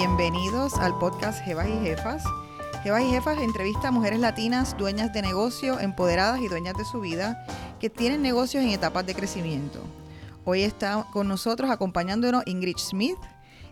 Bienvenidos al podcast Jebas y Jefas. Jebas y Jefas entrevista a mujeres latinas, dueñas de negocio, empoderadas y dueñas de su vida, que tienen negocios en etapas de crecimiento. Hoy está con nosotros acompañándonos Ingrid Smith.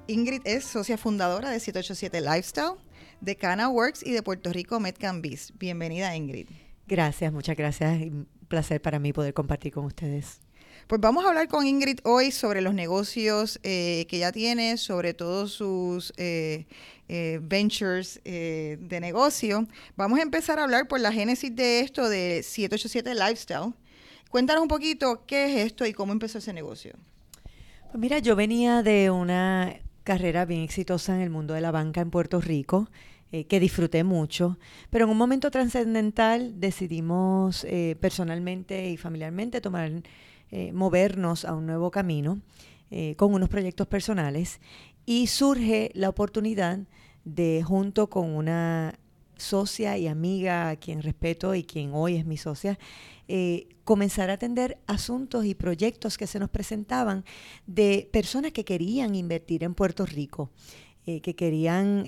Ingrid es socia fundadora de 787 Lifestyle, de Cana Works y de Puerto Rico Metcambis. Bienvenida, Ingrid. Gracias, muchas gracias. Un placer para mí poder compartir con ustedes. Pues vamos a hablar con Ingrid hoy sobre los negocios eh, que ella tiene, sobre todos sus eh, eh, ventures de negocio. Vamos a empezar a hablar por la génesis de esto de 787 Lifestyle. Cuéntanos un poquito qué es esto y cómo empezó ese negocio. Pues mira, yo venía de una carrera bien exitosa en el mundo de la banca en Puerto Rico. que disfruté mucho, pero en un momento trascendental decidimos personalmente y familiarmente tomar eh, movernos a un nuevo camino eh, con unos proyectos personales y surge la oportunidad de, junto con una socia y amiga a quien respeto y quien hoy es mi socia, eh, comenzar a atender asuntos y proyectos que se nos presentaban de personas que querían invertir en Puerto Rico, que querían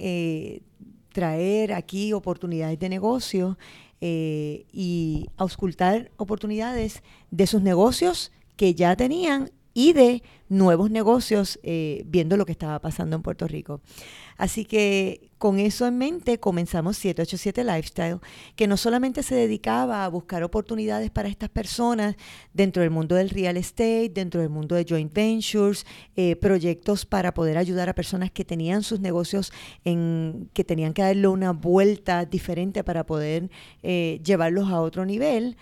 traer aquí oportunidades de negocio eh, y auscultar oportunidades de sus negocios que ya tenían y de nuevos negocios eh, viendo lo que estaba pasando en Puerto Rico. Así que con eso en mente comenzamos 787 Lifestyle, que no solamente se dedicaba a buscar oportunidades para estas personas dentro del mundo del real estate, dentro del mundo de joint ventures, eh, proyectos para poder ayudar a personas que tenían sus negocios en que tenían que darle una vuelta diferente para poder eh, llevarlos a otro nivel.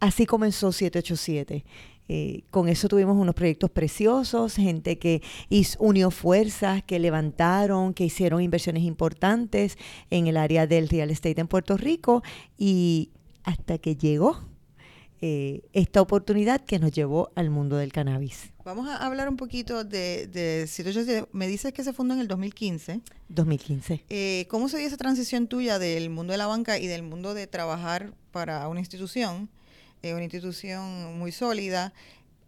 así comenzó 787. Eh, con eso tuvimos unos proyectos preciosos, gente que unió fuerzas, que levantaron, que hicieron inversiones importantes en el área del real estate en Puerto Rico y hasta que llegó eh, esta oportunidad que nos llevó al mundo del cannabis. Vamos a hablar un poquito de, de Me dices que se fundó en el 2015. 2015. Eh, ¿Cómo se dio esa transición tuya del mundo de la banca y del mundo de trabajar para una institución? Una institución muy sólida,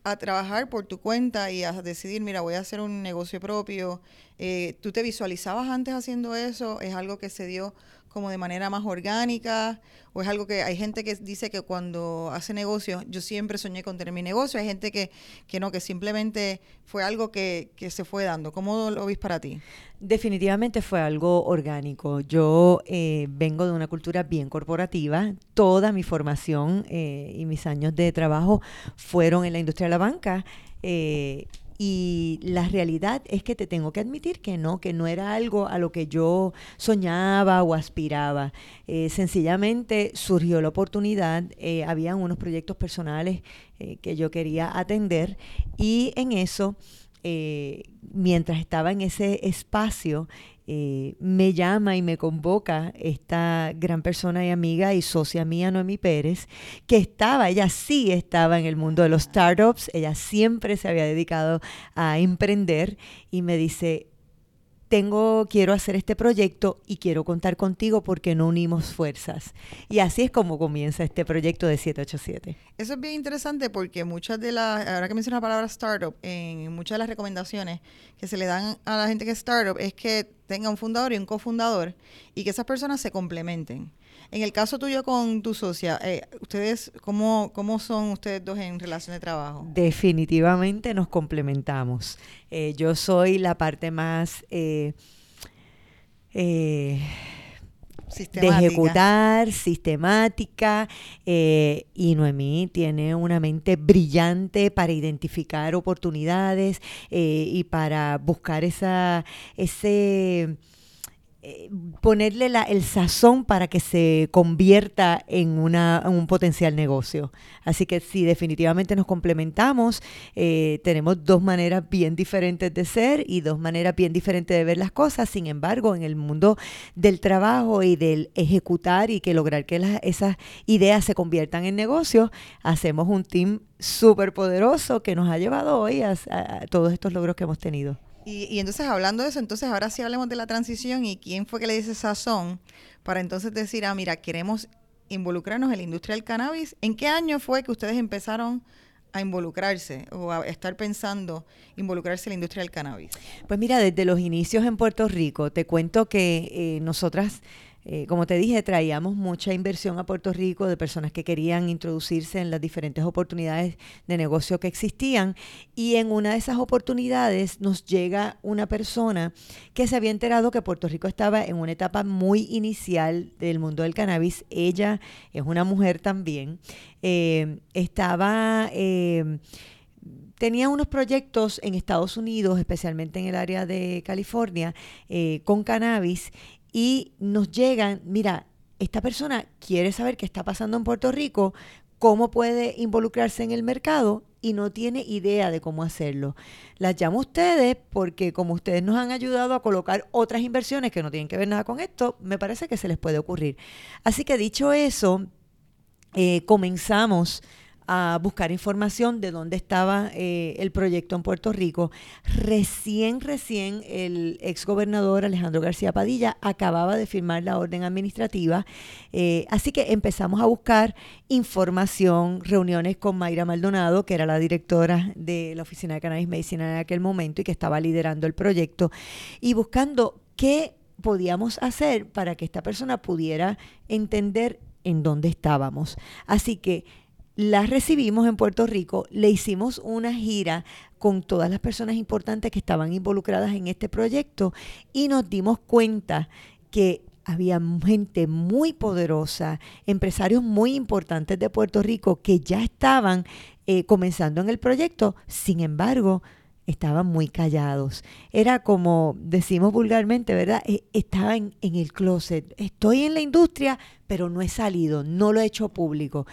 a trabajar por tu cuenta y a decidir, mira, voy a hacer un negocio propio. Eh, ¿Tú te visualizabas antes haciendo eso? ¿Es algo que se dio como de manera más orgánica o es algo que hay gente que dice que cuando hace negocios, yo siempre soñé con tener mi negocio, hay gente que, que no, que simplemente fue algo que, que se fue dando. ¿Cómo lo vis para ti? Definitivamente fue algo orgánico. Yo eh, vengo de una cultura bien corporativa. Toda mi formación eh, y mis años de trabajo fueron en la industria de la banca. Eh, y la realidad es que te tengo que admitir que no, que no era algo a lo que yo soñaba o aspiraba. Eh, sencillamente surgió la oportunidad, eh, habían unos proyectos personales eh, que yo quería atender y en eso, mientras estaba en ese espacio, eh, me llama y me convoca esta gran persona y amiga y socia mía, Noemi Pérez, que estaba, ella sí estaba en el mundo de los startups, ella siempre se había dedicado a emprender y me dice, tengo, quiero hacer este proyecto y quiero contar contigo porque no unimos fuerzas. Y así es como comienza este proyecto de 787. Eso es bien interesante porque muchas de las, ahora que mencionas la palabra startup, en muchas de las recomendaciones que se le dan a la gente que es startup es que tenga un fundador y un cofundador y que esas personas se complementen. En el caso tuyo con tu socia, eh, ¿ustedes cómo, cómo son ustedes dos en relación de trabajo? Definitivamente nos complementamos. Eh, yo soy la parte más... Eh, de ejecutar, sistemática, y Noemí tiene una mente brillante para identificar oportunidades y para buscar esa, ese eh, ponerle la, el sazón para que se convierta en, una, un potencial negocio. Así que sí, definitivamente nos complementamos. Eh, tenemos dos maneras bien diferentes de ser y dos maneras bien diferentes de ver las cosas. Sin embargo, en el mundo del trabajo y del ejecutar y que lograr que esas ideas se conviertan en negocios, hacemos un team súper poderoso que nos ha llevado hoy a todos estos logros que hemos tenido. Y, entonces, hablando de eso, entonces ahora sí hablemos de la transición y quién fue que le dice sazón para entonces decir, ah, mira, queremos involucrarnos en la industria del cannabis. ¿En qué año fue que ustedes empezaron a involucrarse o a estar pensando involucrarse en la industria del cannabis? Pues mira, desde los inicios en Puerto Rico, te cuento que eh, nosotras eh, como te dije, traíamos mucha inversión a Puerto Rico de personas que querían introducirse en las diferentes oportunidades de negocio que existían y en una de esas oportunidades nos llega una persona que se había enterado que Puerto Rico estaba en una etapa muy inicial del mundo del cannabis. Ella es una mujer también. Eh, estaba... Eh, tenía unos proyectos en Estados Unidos, especialmente en el área de California, con cannabis y nos llegan, mira, esta persona quiere saber qué está pasando en Puerto Rico, cómo puede involucrarse en el mercado y no tiene idea de cómo hacerlo. Las llamo a ustedes porque como ustedes nos han ayudado a colocar otras inversiones que no tienen que ver nada con esto, me parece que se les puede ocurrir. Así que dicho eso, eh, comenzamos a buscar información de dónde estaba eh, el proyecto en Puerto Rico. Recién, recién el ex gobernador Alejandro García Padilla acababa de firmar la orden administrativa, eh, así que empezamos a buscar información, reuniones con Mayra Maldonado, que era la directora de la Oficina de Cannabis Medicina en aquel momento y que estaba liderando el proyecto, y buscando qué podíamos hacer para que esta persona pudiera entender en dónde estábamos. Así que la recibimos en Puerto Rico, le hicimos una gira con todas las personas importantes que estaban involucradas en este proyecto y nos dimos cuenta que había gente muy poderosa, empresarios muy importantes de Puerto Rico que ya estaban eh, comenzando en el proyecto, sin embargo, estaban muy callados. Era como decimos vulgarmente, ¿verdad? E, estaba en, en, el closet. Estoy en la industria, pero no he salido, no lo he hecho público.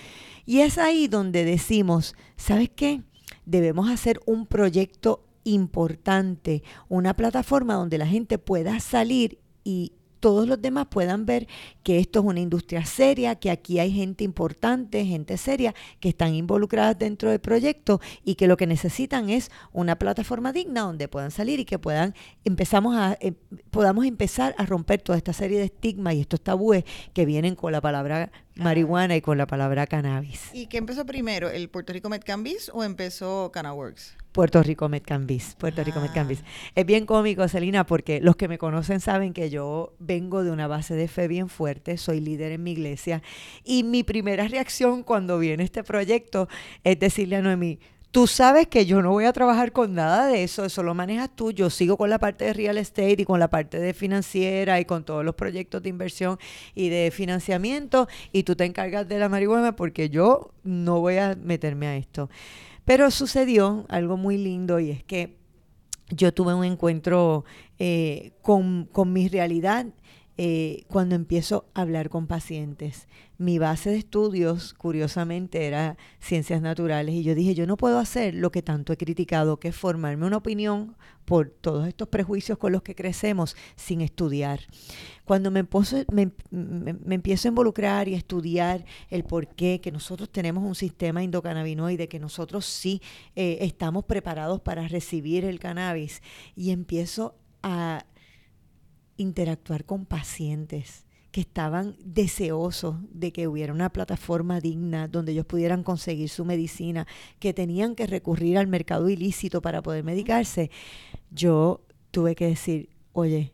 Y es ahí donde decimos, ¿sabes qué? Debemos hacer un proyecto importante, una plataforma donde la gente pueda salir y todos los demás puedan ver que esto es una industria seria, que aquí hay gente importante, gente seria, que están involucradas dentro del proyecto y que lo que necesitan es una plataforma digna donde puedan salir y que puedan empezamos a eh, podamos empezar a romper toda esta serie de estigmas y estos tabúes que vienen con la palabra marihuana y con la palabra cannabis. ¿Y qué empezó primero, el Puerto Rico Medcannabis o empezó CannaWorks? Puerto Rico Medcambis, Puerto Rico Medcambis. Ah. Es bien cómico, Celina, porque los que me conocen saben que yo vengo de una base de fe bien fuerte, soy líder en mi iglesia, y mi primera reacción cuando viene este proyecto es decirle a Noemí, Tú sabes que yo no voy a trabajar con nada de eso, eso lo manejas tú. Yo sigo con la parte de real estate y con la parte de financiera y con todos los proyectos de inversión y de financiamiento y tú te encargas de la marihuana porque yo no voy a meterme a esto. Pero sucedió algo muy lindo y es que yo tuve un encuentro eh, con, con, mi realidad eh, cuando empiezo a hablar con pacientes. Mi base de estudios, curiosamente, era ciencias naturales y yo dije, yo no puedo hacer lo que tanto he criticado, que es formarme una opinión por todos estos prejuicios con los que crecemos sin estudiar. Cuando me, me, empiezo a involucrar y a estudiar el por qué, que nosotros tenemos un sistema endocannabinoide, que nosotros sí eh, estamos preparados para recibir el cannabis, y empiezo a interactuar con pacientes que estaban deseosos de que hubiera una plataforma digna donde ellos pudieran conseguir su medicina, que tenían que recurrir al mercado ilícito para poder medicarse, yo tuve que decir, oye,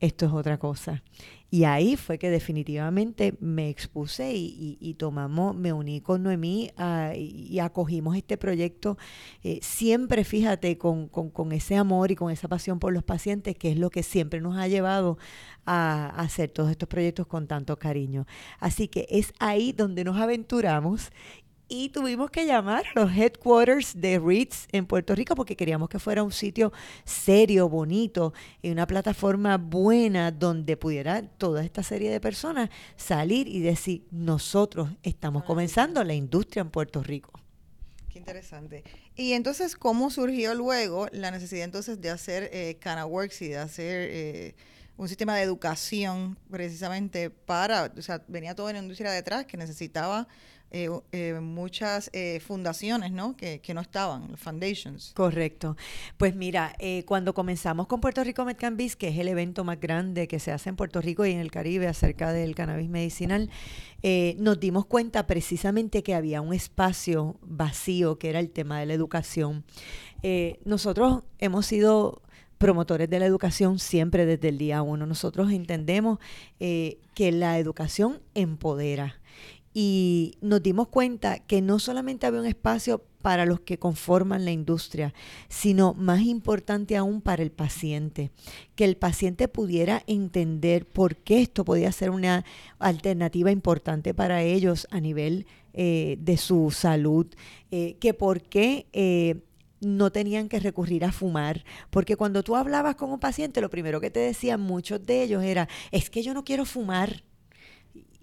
esto es otra cosa. Y ahí fue que definitivamente me expuse y, tomamos, me uní con Noemí ah, y, acogimos este proyecto, eh, siempre fíjate con, con, ese amor y con esa pasión por los pacientes, que es lo que siempre nos ha llevado a hacer todos estos proyectos con tanto cariño. Así que es ahí donde nos aventuramos y tuvimos que llamar a los headquarters de REITs en Puerto Rico porque queríamos que fuera un sitio serio, bonito y una plataforma buena donde pudiera toda esta serie de personas salir y decir, nosotros estamos comenzando la industria en Puerto Rico. Qué interesante. Y entonces, ¿cómo surgió luego la necesidad entonces de hacer eh, CanaWorks y de hacer... Eh, un sistema de educación precisamente para, o sea, venía toda una industria detrás que necesitaba eh, eh, muchas eh, fundaciones, ¿no? Que, que, no estaban, foundations. Correcto. Pues mira, cuando comenzamos con Puerto Rico Medcannabis, que es el evento más grande que se hace en Puerto Rico y en el Caribe acerca del cannabis medicinal, nos dimos cuenta precisamente que había un espacio vacío, que era el tema de la educación. nosotros hemos sido promotores de la educación siempre desde el día uno. Nosotros entendemos que la educación empodera y nos dimos cuenta que no solamente había un espacio para los que conforman la industria, sino más importante aún para el paciente, que el paciente pudiera entender por qué esto podía ser una alternativa importante para ellos a nivel eh, de su salud, eh, que por qué... Eh, no tenían que recurrir a fumar, porque cuando tú hablabas con un paciente, lo primero que te decían muchos de ellos era, es que yo no quiero fumar,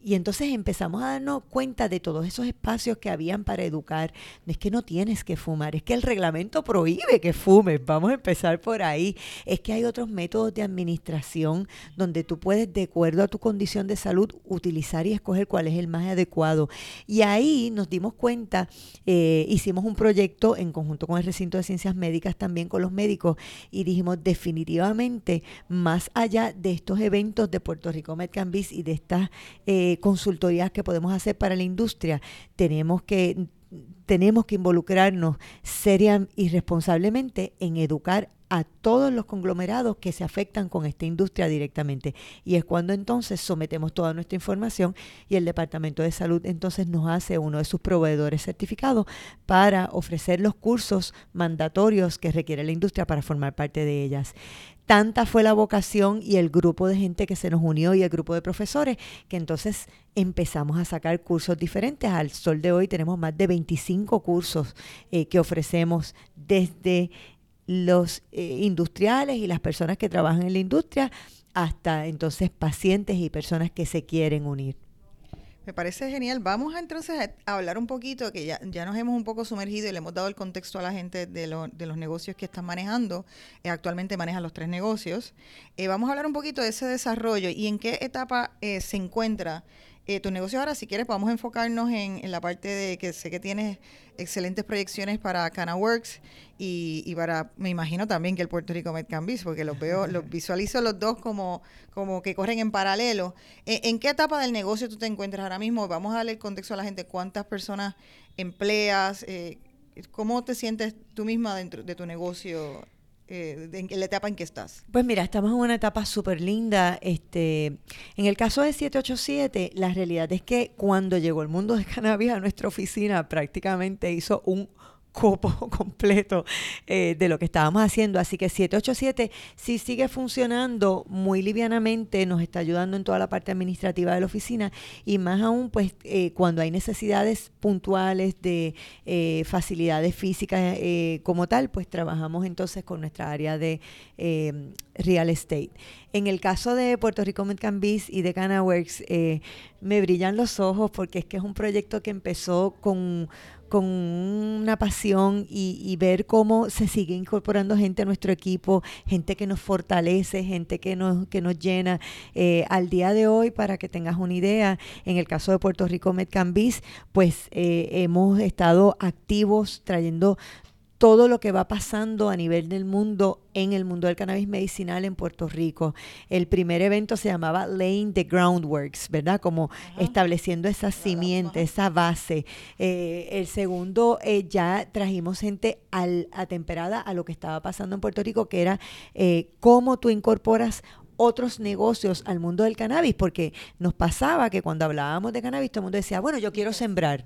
y entonces empezamos a darnos cuenta de todos esos espacios que habían para educar. No es que no tienes que fumar, es que el reglamento prohíbe que fumes. Vamos a empezar por ahí. Es que hay otros métodos de administración donde tú puedes, de acuerdo a tu condición de salud, utilizar y escoger cuál es el más adecuado. Y ahí nos dimos cuenta, eh, hicimos un proyecto en conjunto con el recinto de ciencias médicas, también con los médicos, y dijimos definitivamente, más allá de estos eventos de Puerto Rico Medcambis y de estas... Eh, consultorías que podemos hacer para la industria, tenemos que tenemos que involucrarnos seria y responsablemente en educar a todos los conglomerados que se afectan con esta industria directamente. Y es cuando entonces sometemos toda nuestra información y el Departamento de Salud entonces nos hace uno de sus proveedores certificados para ofrecer los cursos mandatorios que requiere la industria para formar parte de ellas. Tanta fue la vocación y el grupo de gente que se nos unió y el grupo de profesores que entonces empezamos a sacar cursos diferentes. Al sol de hoy tenemos más de 25 cursos eh, que ofrecemos desde los eh, industriales y las personas que trabajan en la industria hasta entonces pacientes y personas que se quieren unir. Me parece genial. Vamos a, entonces a hablar un poquito, que ya, ya nos hemos un poco sumergido y le hemos dado el contexto a la gente de, de los negocios que están manejando. Eh, actualmente manejan los tres negocios. Eh, vamos a hablar un poquito de ese desarrollo y en qué etapa se encuentra eh, tu negocio ahora, si quieres, vamos a enfocarnos en, la parte de que sé que tienes excelentes proyecciones para CanaWorks y, y para, me imagino también que el Puerto Rico Medcambis, porque los veo, los visualizo los dos como, como que corren en paralelo. Eh, ¿En qué etapa del negocio tú te encuentras ahora mismo? Vamos a darle el contexto a la gente, cuántas personas empleas, eh, cómo te sientes tú misma dentro de tu negocio eh, en la etapa en que estás? Pues mira, estamos en una etapa súper linda. Este, en el caso de 787, la realidad es que cuando llegó el mundo de cannabis a nuestra oficina, prácticamente hizo un copo completo eh, de lo que estábamos haciendo. Así que 787 sí sigue funcionando muy livianamente, nos está ayudando en toda la parte administrativa de la oficina y más aún pues eh, cuando hay necesidades puntuales de eh, facilidades físicas como tal, pues trabajamos entonces con nuestra área de real estate. En el caso de Puerto Rico Medcambis y de CanaWorks, me brillan los ojos porque es que es un proyecto que empezó con con una pasión y, ver cómo se sigue incorporando gente a nuestro equipo, gente que nos fortalece, gente que nos, que nos llena. Eh, al día de hoy, para que tengas una idea, en el caso de Puerto Rico Medcambis, pues eh, hemos estado activos trayendo todo lo que va pasando a nivel del mundo en el mundo del cannabis medicinal en Puerto Rico. El primer evento se llamaba Laying the Groundworks, ¿verdad? Como estableciendo esa simiente, esa base. Eh, el segundo, eh, ya trajimos gente al, atemperada a lo que estaba pasando en Puerto Rico, que era eh, cómo tú incorporas otros negocios al mundo del cannabis, porque nos pasaba que cuando hablábamos de cannabis todo el mundo decía, bueno, yo quiero sembrar.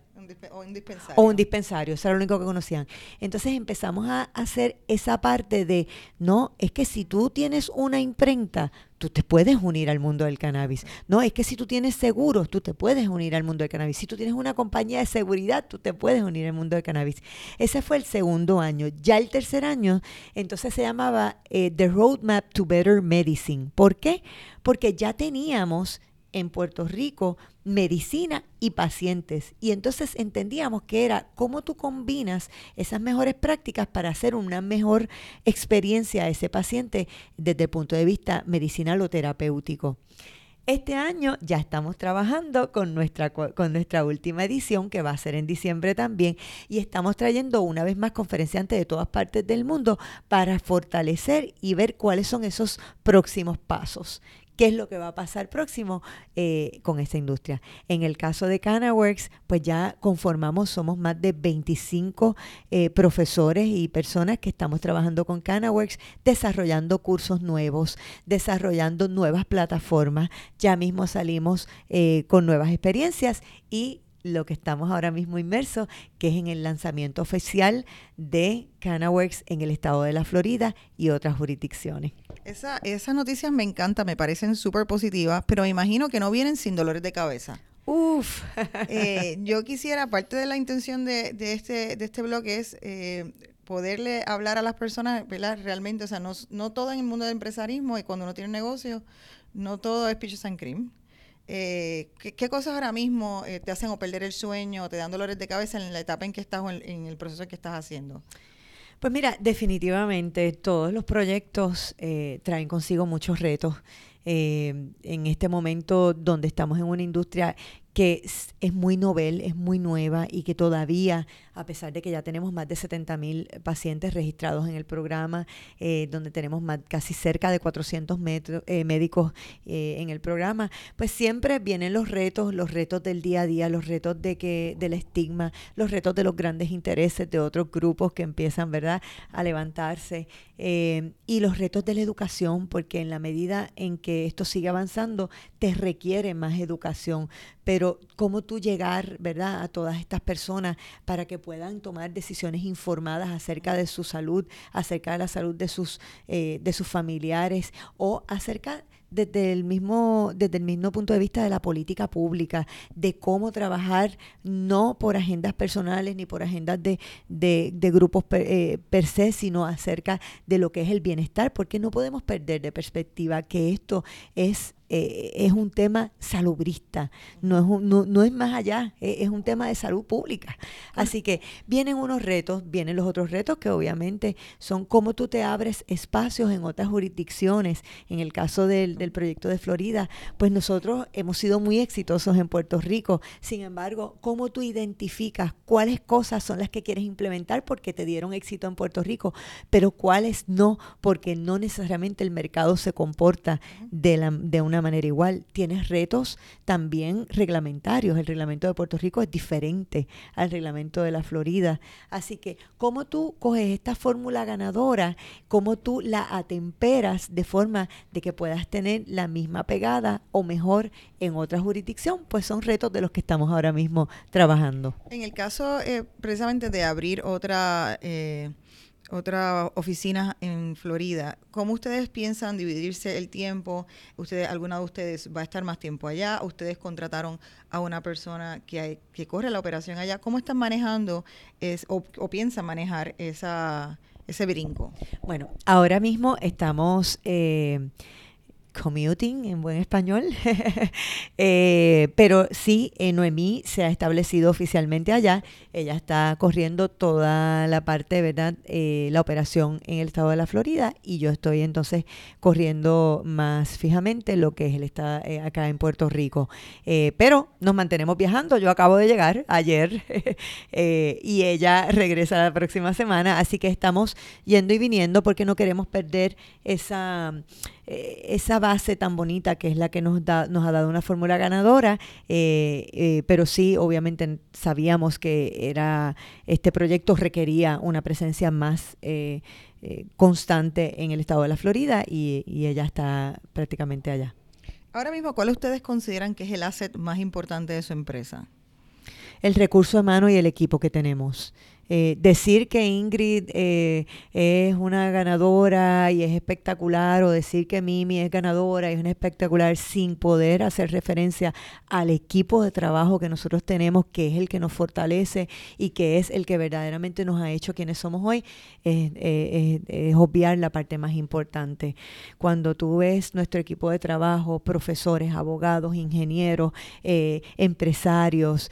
O un dispensario. O un dispensario, eso era lo único que conocían. Entonces empezamos a hacer esa parte de, no, es que si tú tienes una imprenta, tú te puedes unir al mundo del cannabis. No, es que si tú tienes seguros, tú te puedes unir al mundo del cannabis. Si tú tienes una compañía de seguridad, tú te puedes unir al mundo del cannabis. Ese fue el segundo año. Ya el tercer año, entonces se llamaba eh, The Roadmap to Better Medicine. ¿Por qué? Porque ya teníamos en Puerto Rico medicina y pacientes. Y entonces entendíamos que era cómo tú combinas esas mejores prácticas para hacer una mejor experiencia a ese paciente desde el punto de vista medicinal o terapéutico. Este año ya estamos trabajando con nuestra, con nuestra última edición, que va a ser en diciembre también, y estamos trayendo una vez más conferenciantes de todas partes del mundo para fortalecer y ver cuáles son esos próximos pasos qué es lo que va a pasar próximo eh, con esta industria. En el caso de CanaWorks, pues ya conformamos, somos más de 25 eh, profesores y personas que estamos trabajando con CanaWorks, desarrollando cursos nuevos, desarrollando nuevas plataformas. Ya mismo salimos eh, con nuevas experiencias y lo que estamos ahora mismo inmersos, que es en el lanzamiento oficial de CanaWorks en el estado de la Florida y otras jurisdicciones. Esa, esas noticias me encantan, me parecen súper positivas, pero me imagino que no vienen sin dolores de cabeza. Uf. Eh, yo quisiera, parte de la intención de, de, este, de este blog es eh, poderle hablar a las personas, ¿verdad? Realmente, o sea, no, no todo en el mundo del empresarismo y cuando uno tiene un negocio, no todo es peaches and cream. Eh, ¿qué, cosas ahora mismo eh, te hacen o perder el sueño o te dan dolores de cabeza en la etapa en que estás o en, el proceso que estás haciendo? Pues mira, definitivamente todos los proyectos eh, traen consigo muchos retos. en este momento donde estamos en una industria que es muy novel, es muy nueva y que todavía a pesar de que ya tenemos más de 70 mil pacientes registrados en el programa, eh, donde tenemos casi cerca de 400 eh, médicos eh, en el programa, pues siempre vienen los retos, los retos del día a día, los retos de que, del estigma, los retos de los grandes intereses de otros grupos que empiezan, ¿verdad?, a levantarse, y los retos de la educación, porque en la medida en que esto sigue avanzando, te requiere más educación, pero cómo tú llegar, ¿verdad?, a todas estas personas para que puedan tomar decisiones informadas acerca de su salud, acerca de la salud de sus, eh, de sus familiares o acerca desde el mismo desde el mismo punto de vista de la política pública de cómo trabajar no por agendas personales ni por agendas de, de, grupos per, eh, per, se sino acerca de lo que es el bienestar porque no podemos perder de perspectiva que esto es eh, es un tema salubrista, no es, no, es más allá, es, un tema de salud pública. Así que vienen unos retos, vienen los otros retos que obviamente son cómo tú te abres espacios en otras jurisdicciones. En el caso del, del proyecto de Florida, pues nosotros hemos sido muy exitosos en Puerto Rico. Sin embargo, cómo tú identificas cuáles cosas son las que quieres implementar porque te dieron éxito en Puerto Rico, pero cuáles no, porque no necesariamente el mercado se comporta de, la, de una manera igual. Tienes retos también reglamentarios. El reglamento de Puerto Rico es diferente al reglamento de la Florida. Así que, ¿cómo tú coges esta fórmula ganadora? ¿Cómo tú la atemperas de forma de que puedas tener la misma pegada o mejor en otra jurisdicción? Pues son retos de los que estamos ahora mismo trabajando. En el caso eh, precisamente de abrir otra... Eh, otra oficina en Florida. ¿Cómo ustedes piensan dividirse el tiempo? ¿Ustedes, ¿Alguna de ustedes va a estar más tiempo allá? ¿Ustedes contrataron a una persona que, que corre la operación allá? ¿Cómo están manejando es, o, piensan manejar esa, ese brinco? Bueno, ahora mismo estamos... Eh, commuting en buen español, eh, pero sí, eh, Noemí se ha establecido oficialmente allá, ella está corriendo toda la parte, ¿verdad?, eh, la operación en el estado de la Florida y yo estoy entonces corriendo más fijamente lo que es el estado acá en Puerto Rico. pero nos mantenemos viajando, yo acabo de llegar ayer y ella regresa la próxima semana, así que estamos yendo y viniendo porque no queremos perder esa eh, esa base tan bonita que es la que nos, da, nos ha dado una fórmula ganadora, eh, eh, pero sí, obviamente sabíamos que era este proyecto requería una presencia más constante en el estado de la Florida y, y ella está prácticamente allá. Ahora mismo, ¿cuál ustedes consideran que es el asset más importante de su empresa? El recurso humano y el equipo que tenemos. Eh, decir que Ingrid eh, es una ganadora y es espectacular, o decir que Mimi es ganadora y es una espectacular, sin poder hacer referencia al equipo de trabajo que nosotros tenemos, que es el que nos fortalece y que es el que verdaderamente nos ha hecho quienes somos hoy, es, es obviar la parte más importante. Cuando tú ves nuestro equipo de trabajo, profesores, abogados, ingenieros, empresarios,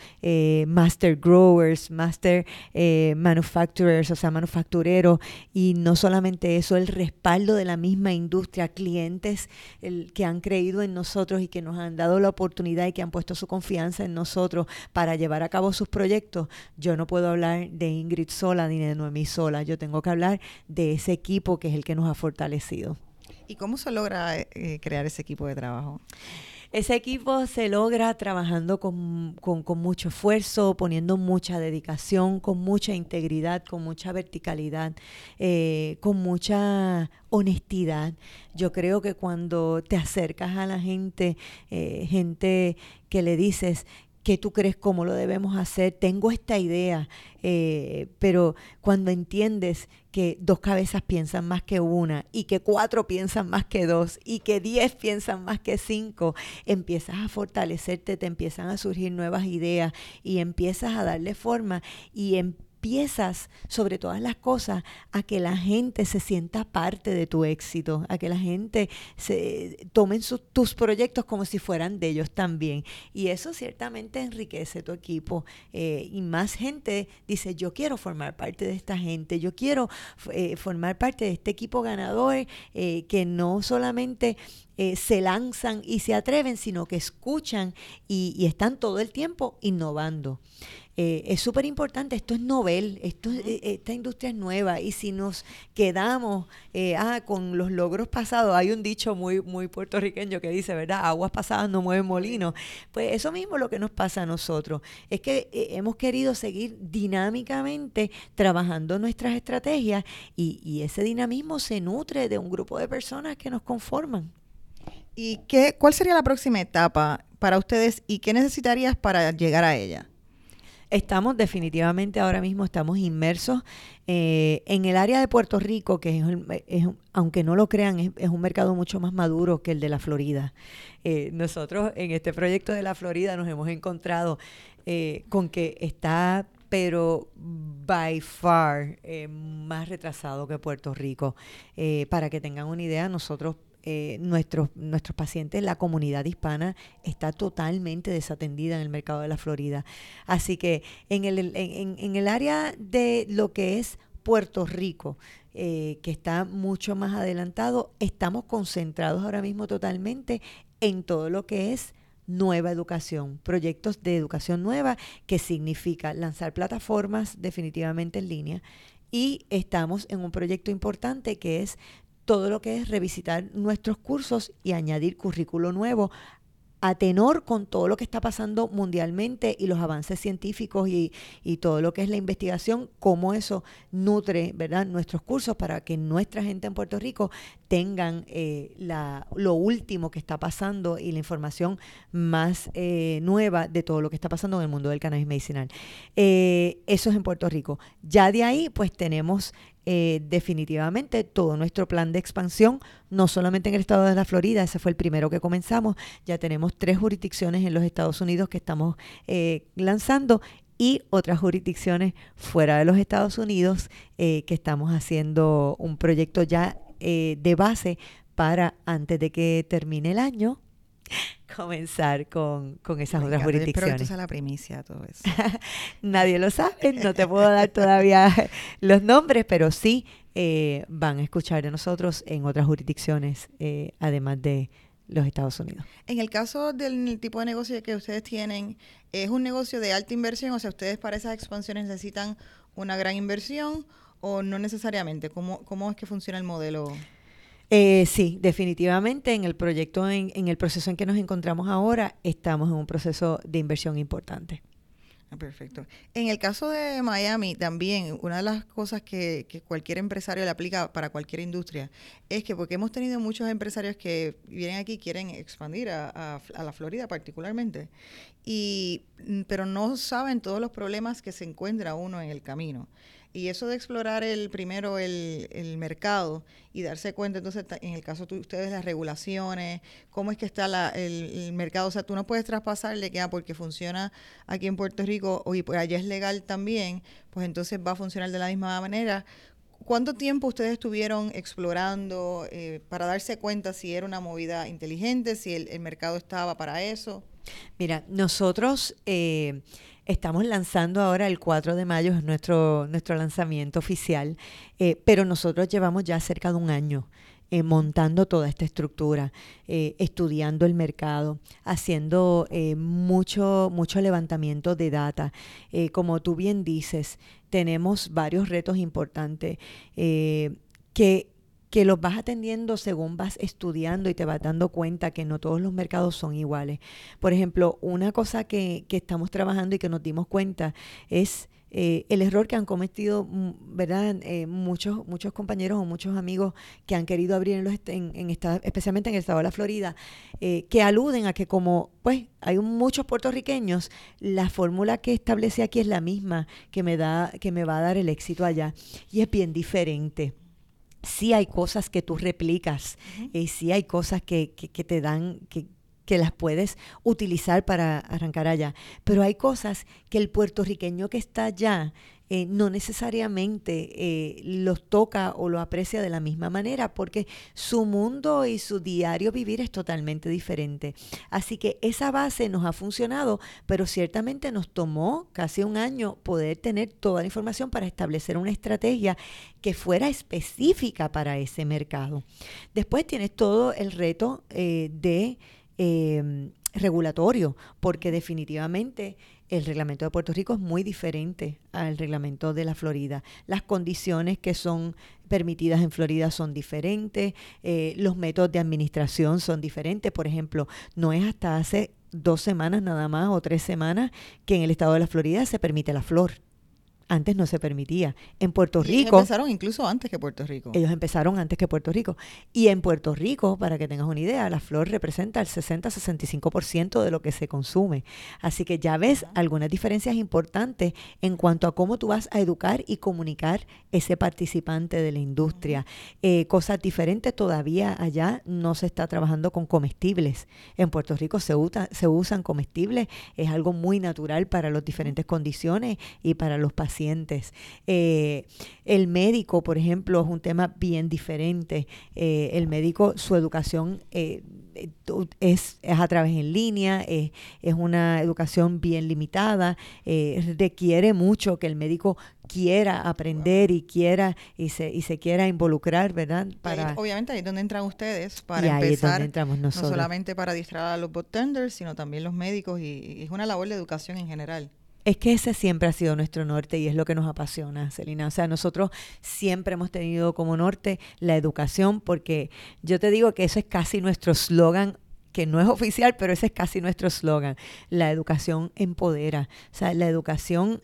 master growers, master manufacturers, o sea, manufactureros, y no solamente eso, el respaldo de la misma industria, clientes el, que han creído en nosotros y que nos han dado la oportunidad y que han puesto su confianza en nosotros para llevar a cabo sus proyectos. Yo no puedo hablar de Ingrid sola ni de Noemí sola, yo tengo que hablar de ese equipo que es el que nos ha fortalecido. ¿Y cómo se logra eh, crear ese equipo de trabajo? Ese equipo se logra trabajando con, mucho esfuerzo, poniendo mucha dedicación, con mucha integridad, con mucha verticalidad, eh, con mucha honestidad. Yo creo que cuando te acercas a la gente, eh, gente que le dices, ¿qué tú crees cómo lo debemos hacer? Tengo esta idea, eh, pero cuando entiendes que dos cabezas piensan más que una y que cuatro piensan más que dos y que diez piensan más que cinco, empiezas a fortalecerte, te empiezan a surgir nuevas ideas y empiezas a darle forma y empiezas empiezas, sobre todas las cosas, a que la gente se sienta parte de tu éxito, a que la gente se tomen tus proyectos como si fueran de ellos también. Y eso ciertamente enriquece tu equipo. Eh, y más gente dice, yo quiero formar parte de esta gente, yo quiero eh, formar parte de este equipo ganador eh, que no solamente se lanzan y se atreven, sino que escuchan y, y están todo el tiempo innovando. Eh, es súper importante, esto es novel, esto, eh, esta industria es nueva y si nos quedamos eh, ah, con los logros pasados, hay un dicho muy, muy puertorriqueño que dice, ¿verdad? Aguas pasadas no mueven molinos. Pues eso mismo es lo que nos pasa a nosotros, es que hemos querido seguir dinámicamente trabajando nuestras estrategias y, y ese dinamismo se nutre de un grupo de personas que nos conforman. ¿Y qué, cuál sería la próxima etapa para ustedes y qué necesitarías para llegar a ella? Estamos definitivamente ahora mismo, estamos inmersos eh, en el área de Puerto Rico, que es, aunque no lo crean, es, un mercado mucho más maduro que el de la Florida. Eh, nosotros en este proyecto de la Florida nos hemos encontrado eh, con que está pero by far más retrasado que Puerto Rico. para que tengan una idea, nosotros eh, nuestros, nuestros pacientes, la comunidad hispana está totalmente desatendida en el mercado de la Florida. Así que en el, en, el área de lo que es Puerto Rico, eh, que está mucho más adelantado, estamos concentrados ahora mismo totalmente en todo lo que es nueva educación, proyectos de educación nueva, que significa lanzar plataformas definitivamente en línea. Y estamos en un proyecto importante que es todo lo que es revisitar nuestros cursos y añadir currículo nuevo a tenor con todo lo que está pasando mundialmente y los avances científicos y, todo lo que es la investigación, cómo eso nutre ¿verdad? nuestros cursos para que nuestra gente en Puerto Rico tengan eh, la, lo último que está pasando y la información más eh, nueva de todo lo que está pasando en el mundo del cannabis medicinal. Eh, eso es en Puerto Rico. Ya de ahí, pues tenemos eh, definitivamente todo nuestro plan de expansión, no solamente en el estado de la Florida, ese fue el primero que comenzamos, ya tenemos tres jurisdicciones en los Estados Unidos que estamos eh, lanzando y otras jurisdicciones fuera de los Estados Unidos eh, que estamos haciendo un proyecto ya de base para antes de que termine el año comenzar con, esas otras jurisdicciones. Que la primicia todo eso. Nadie lo sabe, no te puedo dar todavía los nombres, pero sí eh, van a escuchar de nosotros en otras jurisdicciones, eh, además de los Estados Unidos. En el caso del tipo de negocio que ustedes tienen, ¿es un negocio de alta inversión? O sea, ¿ustedes para esas expansiones necesitan una gran inversión o no necesariamente? ¿Cómo, cómo es que funciona el modelo? Eh, sí, definitivamente en el proyecto, en, el proceso en que nos encontramos ahora, estamos en un proceso de inversión importante. Ah, perfecto. En el caso de Miami, también una de las cosas que, cualquier empresario le aplica para cualquier industria es que porque hemos tenido muchos empresarios que vienen aquí y quieren expandir a, a, la Florida particularmente, y, mm, pero no saben todos los problemas que se encuentra uno en el camino. Y eso de explorar el primero el, el mercado y darse cuenta, entonces, en el caso de ustedes, las regulaciones, cómo es que está la, el, mercado. O sea, tú no puedes traspasarle que, ah, porque funciona aquí en Puerto Rico y pues allá es legal también, pues entonces va a funcionar de la misma manera. ¿Cuánto tiempo ustedes estuvieron explorando eh, para darse cuenta si era una movida inteligente, si el, el mercado estaba para eso? Mira, nosotros... Eh, Estamos lanzando ahora el 4 de mayo, es nuestro, nuestro lanzamiento oficial, eh, pero nosotros llevamos ya cerca de un año eh, montando toda esta estructura, eh, estudiando el mercado, haciendo mucho, mucho levantamiento de data. como tú bien dices, tenemos varios retos importantes que que los vas atendiendo según vas estudiando y te vas dando cuenta que no todos los mercados son iguales. Por ejemplo, una cosa que, que estamos trabajando y que nos dimos cuenta es eh, el error que han cometido, mm, ¿verdad? Eh, muchos, muchos compañeros o muchos amigos que han querido abrir en en, en especialmente en el estado de la Florida, eh, que aluden a que como pues hay muchos puertorriqueños, la fórmula que establece aquí es la misma que me da, que me va a dar el éxito allá. Y es bien diferente sí hay cosas que tú replicas, y sí hay cosas que, que, te dan, que, que las puedes utilizar para arrancar allá. Pero hay cosas que el puertorriqueño que está allá eh, no necesariamente eh, los toca o lo aprecia de la misma manera, porque su mundo y su diario vivir es totalmente diferente. Así que esa base nos ha funcionado, pero ciertamente nos tomó casi un año poder tener toda la información para establecer una estrategia que fuera específica para ese mercado. Después tienes todo el reto eh, de regulatorio, porque definitivamente el reglamento de Puerto Rico es muy diferente al reglamento de la Florida. Las condiciones que son permitidas en Florida son diferentes, eh, los métodos de administración son diferentes. Por ejemplo, no es hasta hace dos semanas nada más o tres semanas que en el estado de la Florida se permite la flor. Antes no se permitía. En Puerto Rico. Ellos empezaron incluso antes que Puerto Rico. Ellos empezaron antes que Puerto Rico. Y en Puerto Rico, para que tengas una idea, la flor representa el 60-65% de lo que se consume. Así que ya ves algunas diferencias importantes en cuanto a cómo tú vas a educar y comunicar ese participante de la industria. Eh, cosas diferentes todavía allá no se está trabajando con comestibles. En Puerto Rico se, se usan comestibles. Es algo muy natural para las diferentes condiciones y para los pacientes eh, el médico, por ejemplo, es un tema bien diferente. Eh, el médico, su educación eh, es, es, a través en línea, es, es una educación bien limitada, requiere mucho que el médico quiera aprender y quiera y se, y se quiera involucrar, ¿verdad? Para, obviamente ahí es donde entran ustedes para empezar, entramos no solamente para distraer a los botenders, sino también los médicos y es una labor de educación en general. Es que ese siempre ha sido nuestro norte y es lo que nos apasiona, Celina. O sea, nosotros siempre hemos tenido como norte la educación porque yo te digo que eso es casi nuestro slogan que no es oficial, pero ese es casi nuestro slogan. La educación empodera. O sea, la educación,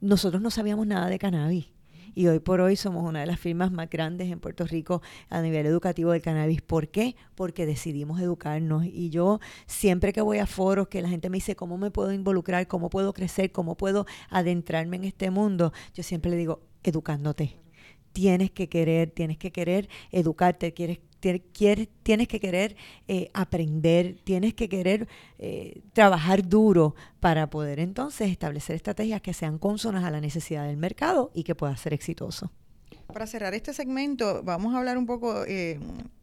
nosotros no sabíamos nada de cannabis y hoy por hoy somos una de las firmas más grandes en Puerto Rico a nivel educativo del cannabis. ¿Por qué? Porque decidimos educarnos. Y yo siempre que voy a foros que la gente me dice cómo me puedo involucrar, cómo puedo crecer, cómo puedo adentrarme en este mundo, yo siempre le digo, educándote tienes que querer, tienes que querer educarte, quieres tienes que querer eh, aprender, tienes que querer eh, trabajar duro para poder entonces establecer estrategias que sean consonas a la necesidad del mercado y que pueda ser exitoso. Para cerrar este segmento, vamos a hablar un poco, eh,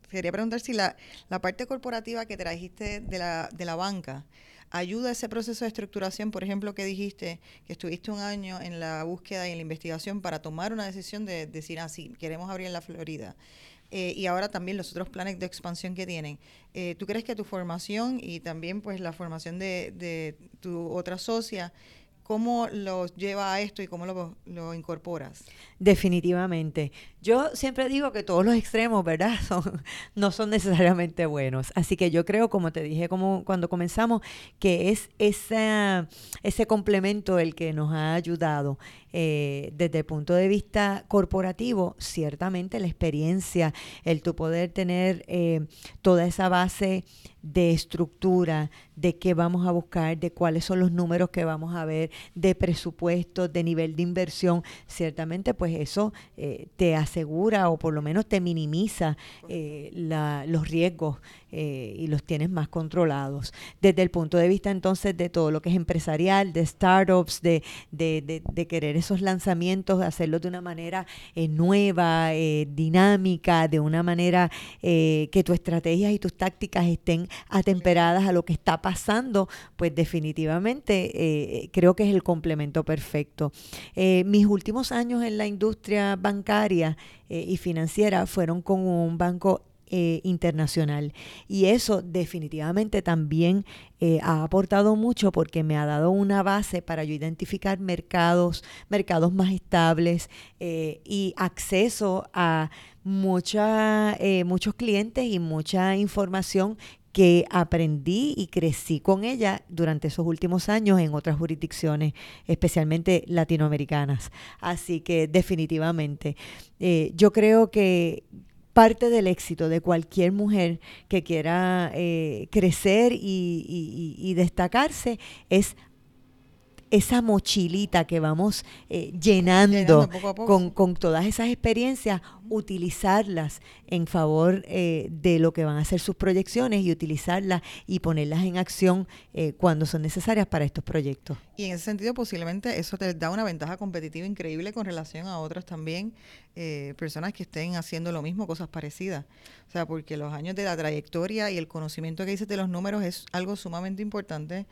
quería preguntar si la, la, parte corporativa que trajiste de la, de la banca, ayuda ese proceso de estructuración, por ejemplo, que dijiste que estuviste un año en la búsqueda y en la investigación para tomar una decisión de decir, ah, sí, queremos abrir en la Florida. Eh, y ahora también los otros planes de expansión que tienen. Eh, ¿Tú crees que tu formación y también pues la formación de, tu otra socia ¿Cómo lo lleva a esto y cómo lo, lo, incorporas? Definitivamente. Yo siempre digo que todos los extremos, ¿verdad? Son, no son necesariamente buenos. Así que yo creo, como te dije como cuando comenzamos, que es esa, ese complemento el que nos ha ayudado eh, desde el punto de vista corporativo, ciertamente la experiencia, el tu poder tener eh, toda esa base de estructura, de qué vamos a buscar, de cuáles son los números que vamos a ver, de presupuesto, de nivel de inversión, ciertamente pues eso eh, te asegura o por lo menos te minimiza eh, los riesgos eh, y los tienes más controlados. Desde el punto de vista entonces de todo lo que es empresarial, de startups, de, de, de, querer esos lanzamientos, hacerlo de una manera eh, nueva, eh, dinámica, de una manera que tus estrategias y tus tácticas estén atemperadas a lo que está pasando, pues definitivamente creo que es el complemento perfecto. mis últimos años en la industria bancaria y financiera fueron con un banco eh, internacional. Y eso definitivamente también eh, ha aportado mucho porque me ha dado una base para yo identificar mercados, mercados más estables eh, y acceso a mucha, muchos clientes y mucha información que aprendí y crecí con ella durante esos últimos años en otras jurisdicciones, especialmente latinoamericanas. Así que definitivamente, yo creo que parte del éxito de cualquier mujer que quiera eh, crecer y, destacarse es esa mochilita que vamos eh, llenando, Con, con, todas esas experiencias, utilizarlas en favor eh, de lo que van a ser sus proyecciones y utilizarlas y ponerlas en acción eh, cuando son necesarias para estos proyectos. Y en ese sentido, posiblemente eso te da una ventaja competitiva increíble con relación a otras también eh, personas que estén haciendo lo mismo, cosas parecidas. O sea, porque los años de la trayectoria y el conocimiento que dices de los números es algo sumamente importante,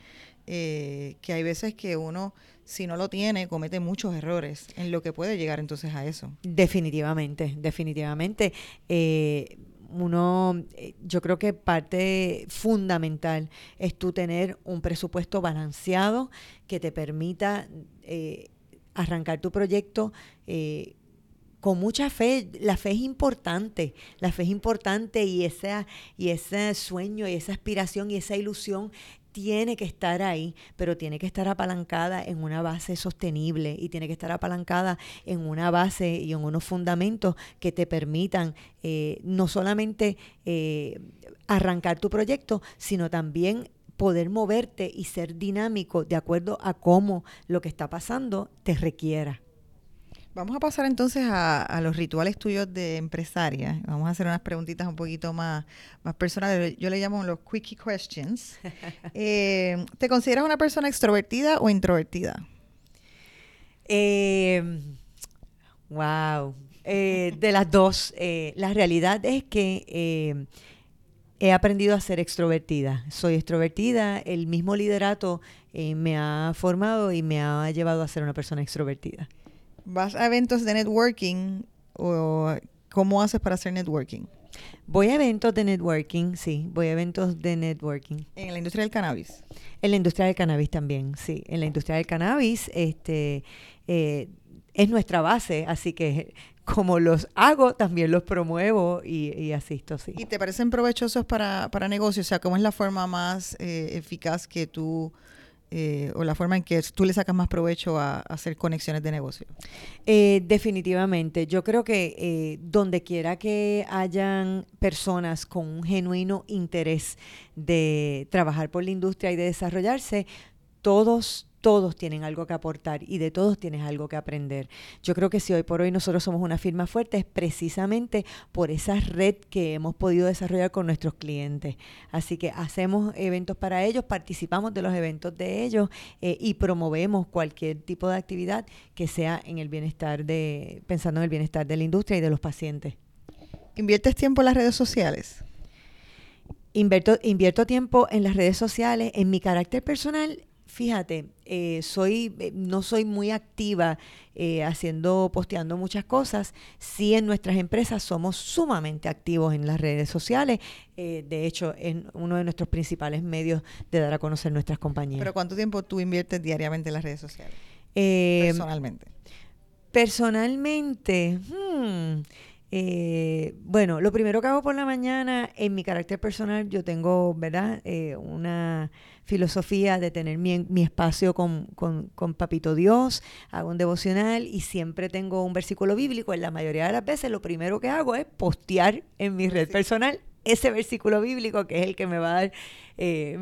que hay veces que uno si no lo tiene, comete muchos errores en lo que puede llegar entonces a eso. Definitivamente, definitivamente. Eh, uno, eh, yo creo que parte fundamental es tú tener un presupuesto balanceado que te permita eh, arrancar tu proyecto con mucha fe. La fe es importante, la fe es importante y, esa, y ese sueño y esa aspiración y esa ilusión tiene que estar ahí, pero tiene que estar apalancada en una base sostenible y tiene que estar apalancada en una base y en unos fundamentos que te permitan eh, no solamente eh, arrancar tu proyecto, sino también poder moverte y ser dinámico de acuerdo a cómo lo que está pasando te requiera. Vamos a pasar entonces a, los rituales tuyos de empresaria. Vamos a hacer unas preguntitas un poquito más, más personales. Yo le llamo los quickie questions. Eh, ¿Te consideras una persona extrovertida o introvertida? wow. Eh, eh, de las dos. la realidad es que he aprendido a ser extrovertida. Soy extrovertida. El mismo liderato me ha formado y me ha llevado a ser una persona extrovertida. ¿Vas a eventos de networking o cómo haces para hacer networking? Voy a eventos de networking, sí, voy a eventos de networking. ¿En la industria del cannabis? En la industria del cannabis también, sí. En la industria del cannabis, este, eh, es nuestra base, así que como los hago, también los promuevo y, asisto, sí. ¿Y te parecen provechosos para, para negocios? O sea, ¿cómo es la forma más eh, eficaz que tú eh, o la forma en que tú le sacas más provecho a, hacer conexiones de negocio? Eh, definitivamente. Yo creo que eh, donde quiera que hayan personas con un genuino interés de trabajar por la industria y de desarrollarse, todos todos tienen algo que aportar y de todos tienes algo que aprender. Yo creo que si hoy por hoy nosotros somos una firma fuerte es precisamente por esa red que hemos podido desarrollar con nuestros clientes. Así que hacemos eventos para ellos, participamos de los eventos de ellos eh, y promovemos cualquier tipo de actividad que sea en el bienestar de, pensando en el bienestar de la industria y de los pacientes. ¿Inviertes tiempo en las redes sociales? Invierto, invierto tiempo en las redes sociales, en mi carácter personal fíjate, eh, soy, eh, no soy muy activa eh, haciendo, posteando muchas cosas. Sí, en nuestras empresas somos sumamente activos en las redes sociales. de hecho, en uno de nuestros principales medios de dar a conocer nuestras compañías. Pero ¿cuánto tiempo tú inviertes diariamente en las redes sociales? personalmente. Personalmente, hmm, bueno, lo primero que hago por la mañana, en mi carácter personal, yo tengo, ¿verdad? una filosofía de tener mi, mi espacio con, con, Papito Dios, hago un devocional y siempre tengo un versículo bíblico. En la mayoría de las veces lo primero que hago es postear en mi red personal ese versículo bíblico que es el que me va a dar, eh,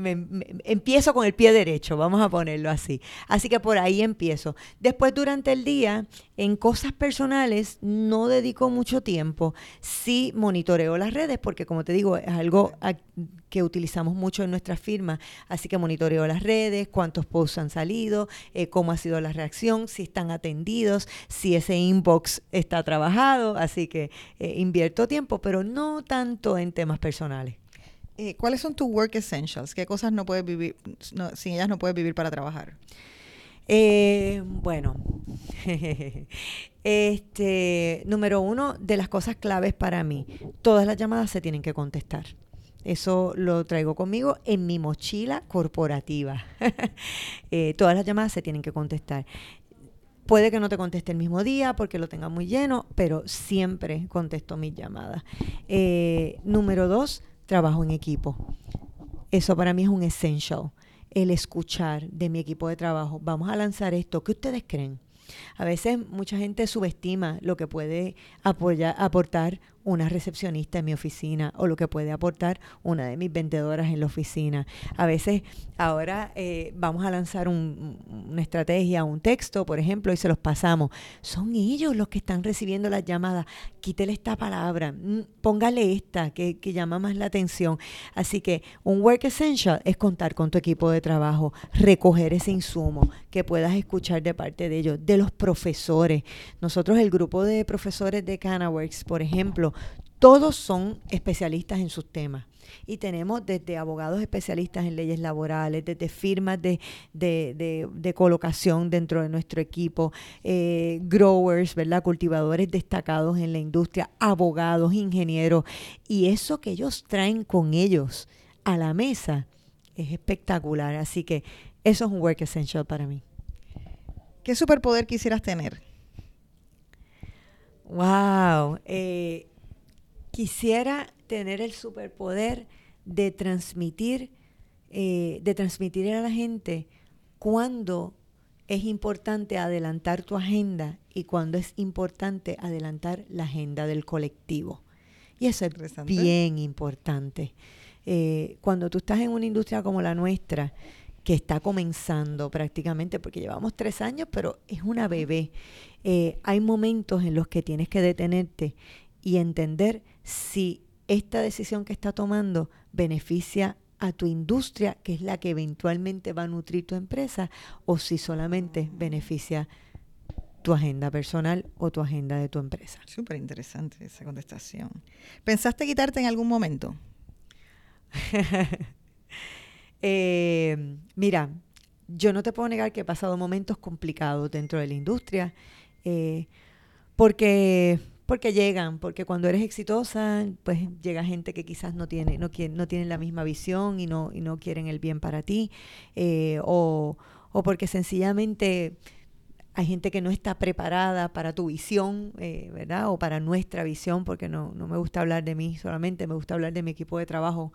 empiezo con el pie derecho, vamos a ponerlo así. Así que por ahí empiezo. Después durante el día, en cosas personales, no dedico mucho tiempo. Sí monitoreo las redes, porque como te digo, es algo que utilizamos mucho en nuestra firma. Así que monitoreo las redes, cuántos posts han salido, eh, cómo ha sido la reacción, si están atendidos, si ese inbox está trabajado. Así que eh, invierto tiempo, pero no tanto en temas personales. Eh, ¿Cuáles son tus work essentials? ¿Qué cosas no puedes vivir, sin ellas no puedes vivir para trabajar? bueno, este, número uno de las cosas claves para mí, todas las llamadas se tienen que contestar. Eso lo traigo conmigo en mi mochila corporativa. Eh, todas las llamadas se tienen que contestar. Puede que no te conteste el mismo día porque lo tenga muy lleno, pero siempre contesto mis llamadas. Eh, número dos, trabajo en equipo. Eso para mí es un essential. El escuchar de mi equipo de trabajo. Vamos a lanzar esto. ¿Qué ustedes creen? A veces mucha gente subestima lo que puede apoyar, aportar una recepcionista en mi oficina o lo que puede aportar una de mis vendedoras en la oficina. A veces ahora eh, vamos a lanzar una estrategia, un texto, por ejemplo, y se los pasamos. Son ellos los que están recibiendo las llamadas. Quítele esta palabra, mm, póngale esta que, que llama más la atención. Así que un work essential es contar con tu equipo de trabajo, recoger ese insumo que puedas escuchar de parte de ellos, de los profesores. Nosotros, el grupo de profesores de CanaWorks, por ejemplo, todos son especialistas en sus temas. Y tenemos desde abogados especialistas en leyes laborales, desde firmas de, de, colocación dentro de nuestro equipo, eh, growers, ¿verdad? Cultivadores destacados en la industria, abogados, ingenieros. Y eso que ellos traen con ellos a la mesa es espectacular. Así que eso es un work essential para mí. ¿Qué superpoder quisieras tener? Wow. Eh, quisiera tener el superpoder de transmitir, eh, de transmitir a la gente cuando es importante adelantar tu agenda y cuando es importante adelantar la agenda del colectivo. Y eso es bien importante. Eh, cuando tú estás en una industria como la nuestra, que está comenzando prácticamente, porque llevamos tres años, pero es una bebé. Eh, hay momentos en los que tienes que detenerte y entender si esta decisión que está tomando beneficia a tu industria, que es la que eventualmente va a nutrir tu empresa, o si solamente beneficia tu agenda personal o tu agenda de tu empresa. Súper interesante esa contestación. ¿Pensaste quitarte en algún momento? Eh, mira, yo no te puedo negar que he pasado momentos complicados dentro de la industria, eh, porque, porque llegan, porque cuando eres exitosa, pues llega gente que quizás no tiene, no, no tienen la misma visión y no, y no quieren el bien para ti, eh, o, o porque sencillamente hay gente que no está preparada para tu visión, eh, ¿verdad? O para nuestra visión, porque no, no, me gusta hablar de mí solamente, me gusta hablar de mi equipo de trabajo.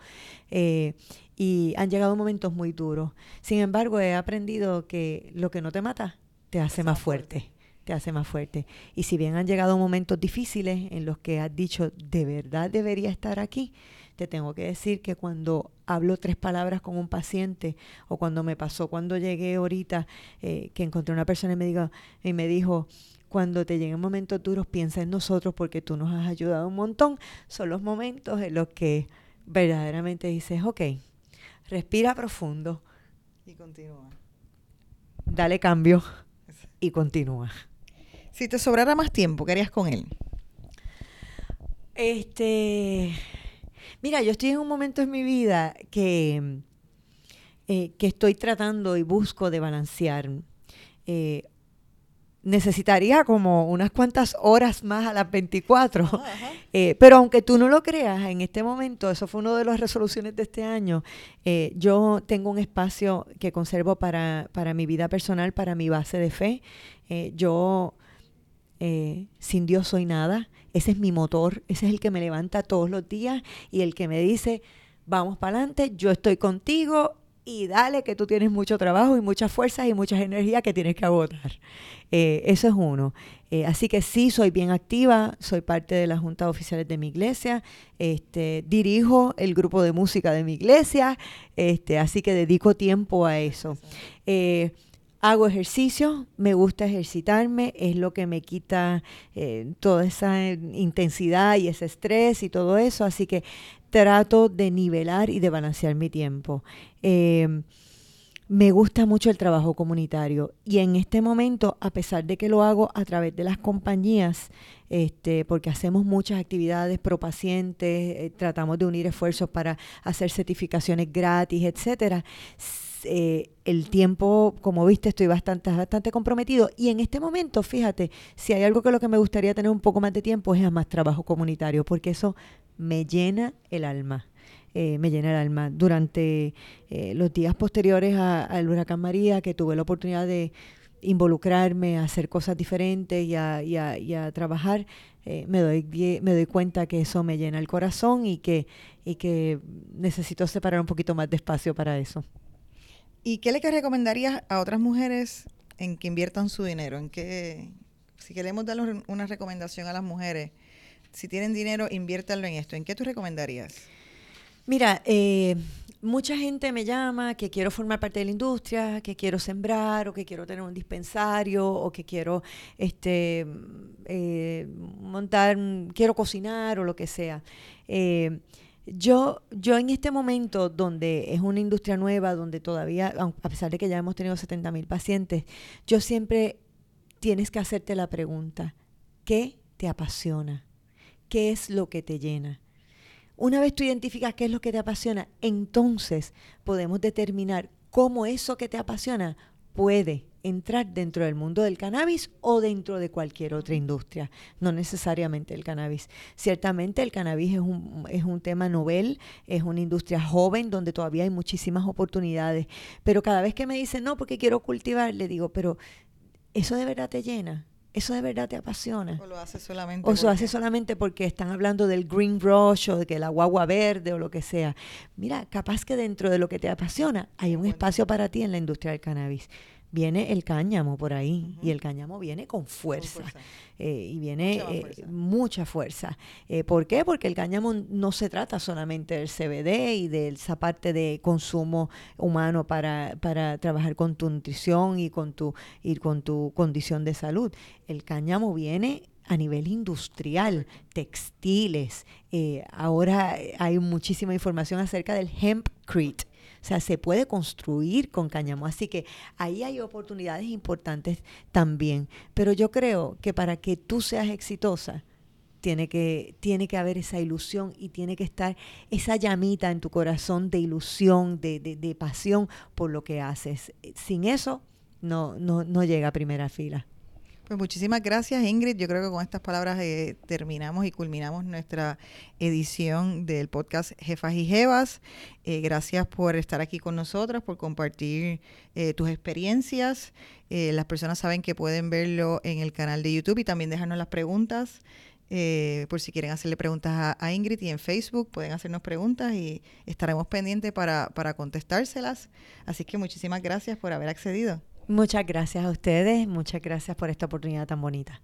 Eh, y han llegado momentos muy duros. Sin embargo, he aprendido que lo que no te mata te hace más fuerte. Te hace más fuerte. Y si bien han llegado momentos difíciles en los que has dicho, de verdad debería estar aquí, te tengo que decir que cuando hablo tres palabras con un paciente o cuando me pasó cuando llegué ahorita eh, que encontré una persona y me, diga, y me dijo, cuando te lleguen momentos duros, piensa en nosotros porque tú nos has ayudado un montón. Son los momentos en los que verdaderamente dices, ok, respira profundo. Y continúa. Dale cambio y continúa. Si te sobrara más tiempo, ¿qué harías con él? Este, Mira, yo estoy en un momento en mi vida que, eh, que estoy tratando y busco de balancear. Eh, necesitaría como unas cuantas horas más a las 24. Eh, pero aunque tú no lo creas, en este momento, eso fue una de las resoluciones de este año, yo tengo un espacio que conservo para, para, mi vida personal, para mi base de fe. yo sin Dios soy nada, ese es mi motor, ese es el que me levanta todos los días y el que me dice, vamos para adelante, yo estoy contigo, y dale que tú tienes mucho trabajo y muchas fuerzas y muchas energías que tienes que agotar. Eh, eso es uno. Eh, así que sí, soy bien activa, soy parte de la Junta de Oficiales de mi iglesia, este, dirijo el grupo de música de mi iglesia, este, así que dedico tiempo a eso. Eh, hago ejercicio, me gusta ejercitarme, es lo que me quita toda esa intensidad y ese estrés y todo eso, así que trato de nivelar y de balancear mi tiempo. Eh, me gusta mucho el trabajo comunitario y en este momento, a pesar de que lo hago a través de las compañías, este, porque hacemos muchas actividades pro pacientes, eh, tratamos de unir esfuerzos para hacer certificaciones gratis, etcétera. Eh, el tiempo, como viste, estoy bastante, bastante comprometido. Y en este momento, fíjate, si hay algo que lo que me gustaría tener un poco más de tiempo es más trabajo comunitario, porque eso me llena el alma. Eh, me llena el alma. Durante eh, los días posteriores al huracán María, que tuve la oportunidad de involucrarme, a hacer cosas diferentes y a, y a, trabajar, eh, me, doy, me doy cuenta que eso me llena el corazón y que, y que necesito separar un poquito más de espacio para eso. ¿Y qué le recomendarías a otras mujeres en que inviertan su dinero? En que, si queremos darle una recomendación a las mujeres, si tienen dinero, inviértanlo en esto. ¿En qué tú recomendarías? Mira, eh, mucha gente me llama que quiero formar parte de la industria, que quiero sembrar, o que quiero tener un dispensario, o que quiero este, eh, montar, quiero cocinar, o lo que sea. Eh, yo, yo en este momento, donde es una industria nueva, donde todavía, a pesar de que ya hemos tenido 70 mil pacientes, yo siempre tienes que hacerte la pregunta, ¿qué te apasiona? qué es lo que te llena. Una vez tú identificas qué es lo que te apasiona, entonces podemos determinar cómo eso que te apasiona puede entrar dentro del mundo del cannabis o dentro de cualquier otra industria, no necesariamente el cannabis. Ciertamente el cannabis es un, es un tema novel, es una industria joven donde todavía hay muchísimas oportunidades, pero cada vez que me dicen, no, porque quiero cultivar, le digo, pero ¿eso de verdad te llena? ¿Eso de verdad te apasiona? O lo hace solamente. O lo hace solamente porque están hablando del green rush o de que la guagua verde o lo que sea. Mira, capaz que dentro de lo que te apasiona hay un espacio para ti en la industria del cannabis viene el cáñamo por ahí y el cáñamo viene con fuerza, eh, y viene mucha fuerza. Eh, eh, ¿Por qué? Porque el cáñamo no se trata solamente del CBD y de esa parte de consumo humano para, para trabajar con tu nutrición y con tu, y con tu condición de salud. El cáñamo viene a nivel industrial, textiles. ahora hay muchísima información acerca del hempcrete, sea, se puede construir con cáñamo. Así que ahí hay oportunidades importantes también. Pero yo creo que para que tú seas exitosa, tiene que, tiene que haber esa ilusión y tiene que estar esa llamita en tu corazón de ilusión, de, de, de pasión por lo que haces. Sin eso, no, no, no llega a primera fila. Pues muchísimas gracias Ingrid. Yo creo que con estas palabras eh, terminamos y culminamos nuestra edición del podcast Jefas y Jevas. Eh, gracias por estar aquí con nosotros, por compartir eh, tus experiencias. las personas saben que pueden verlo en el canal de YouTube y también dejarnos las preguntas. por si quieren hacerle preguntas a, Ingrid y en Facebook pueden hacernos preguntas y estaremos pendientes para, para contestárselas. Así que muchísimas gracias por haber accedido. Muchas gracias a ustedes, muchas gracias por esta oportunidad tan bonita.